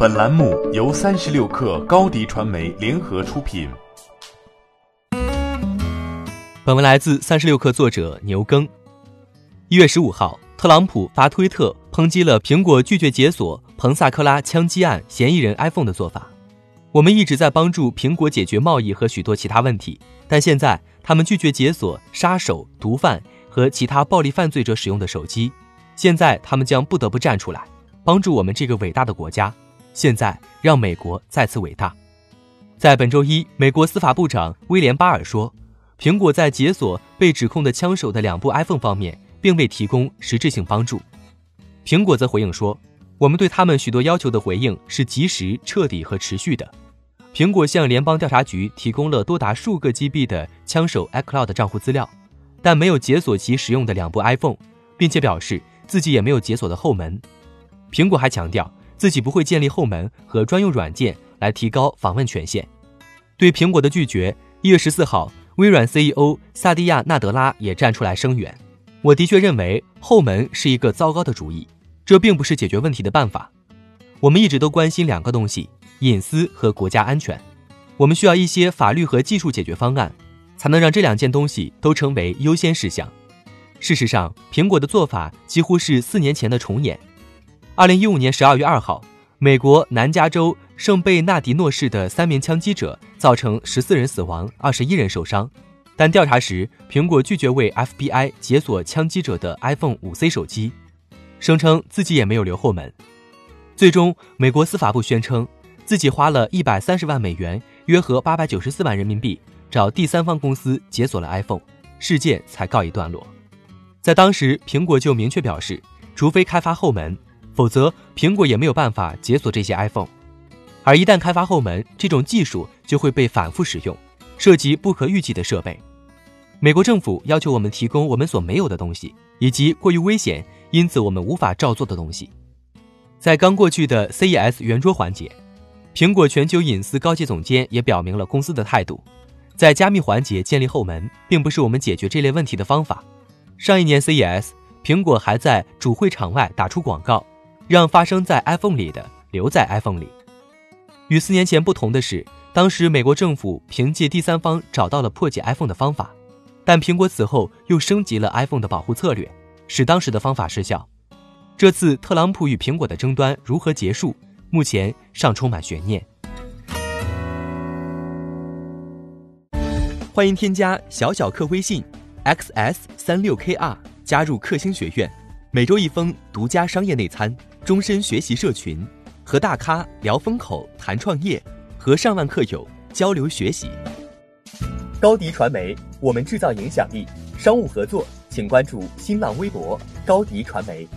本栏目由三十六氪高低传媒联合出品。本文来自三十六氪作者牛耕。一月十五号，特朗普发推特抨击了苹果拒绝解锁彭萨克拉枪击案嫌疑人 iPhone 的做法。我们一直在帮助苹果解决贸易和许多其他问题，但现在他们拒绝解锁杀手、毒贩和其他暴力犯罪者使用的手机。现在他们将不得不站出来，帮助我们这个伟大的国家。现在让美国再次伟大。在本周一，美国司法部长威廉巴尔说，苹果在解锁被指控的枪手的两部 iPhone 方面并未提供实质性帮助。苹果则回应说，我们对他们许多要求的回应是及时、彻底和持续的。苹果向联邦调查局提供了多达数个 GB 的枪手 iCloud 账户资料，但没有解锁其使用的两部 iPhone，并且表示自己也没有解锁的后门。苹果还强调。自己不会建立后门和专用软件来提高访问权限。对苹果的拒绝，一月十四号，微软 CEO 萨蒂亚·纳德拉也站出来声援。我的确认为后门是一个糟糕的主意，这并不是解决问题的办法。我们一直都关心两个东西：隐私和国家安全。我们需要一些法律和技术解决方案，才能让这两件东西都成为优先事项。事实上，苹果的做法几乎是四年前的重演。二零一五年十二月二号，美国南加州圣贝纳迪诺市的三名枪击者造成十四人死亡，二十一人受伤。但调查时，苹果拒绝为 FBI 解锁枪击者的 iPhone 五 C 手机，声称自己也没有留后门。最终，美国司法部宣称自己花了一百三十万美元，约合八百九十四万人民币，找第三方公司解锁了 iPhone，事件才告一段落。在当时，苹果就明确表示，除非开发后门。否则，苹果也没有办法解锁这些 iPhone。而一旦开发后门，这种技术就会被反复使用，涉及不可预计的设备。美国政府要求我们提供我们所没有的东西，以及过于危险，因此我们无法照做的东西。在刚过去的 CES 圆桌环节，苹果全球隐私高级总监也表明了公司的态度：在加密环节建立后门，并不是我们解决这类问题的方法。上一年 CES，苹果还在主会场外打出广告。让发生在 iPhone 里的留在 iPhone 里。与四年前不同的是，当时美国政府凭借第三方找到了破解 iPhone 的方法，但苹果此后又升级了 iPhone 的保护策略，使当时的方法失效。这次特朗普与苹果的争端如何结束，目前尚充满悬念。欢迎添加小小客微信 xs 三六 kr 加入克星学院，每周一封独家商业内参。终身学习社群，和大咖聊风口、谈创业，和上万客友交流学习。高迪传媒，我们制造影响力。商务合作，请关注新浪微博高迪传媒。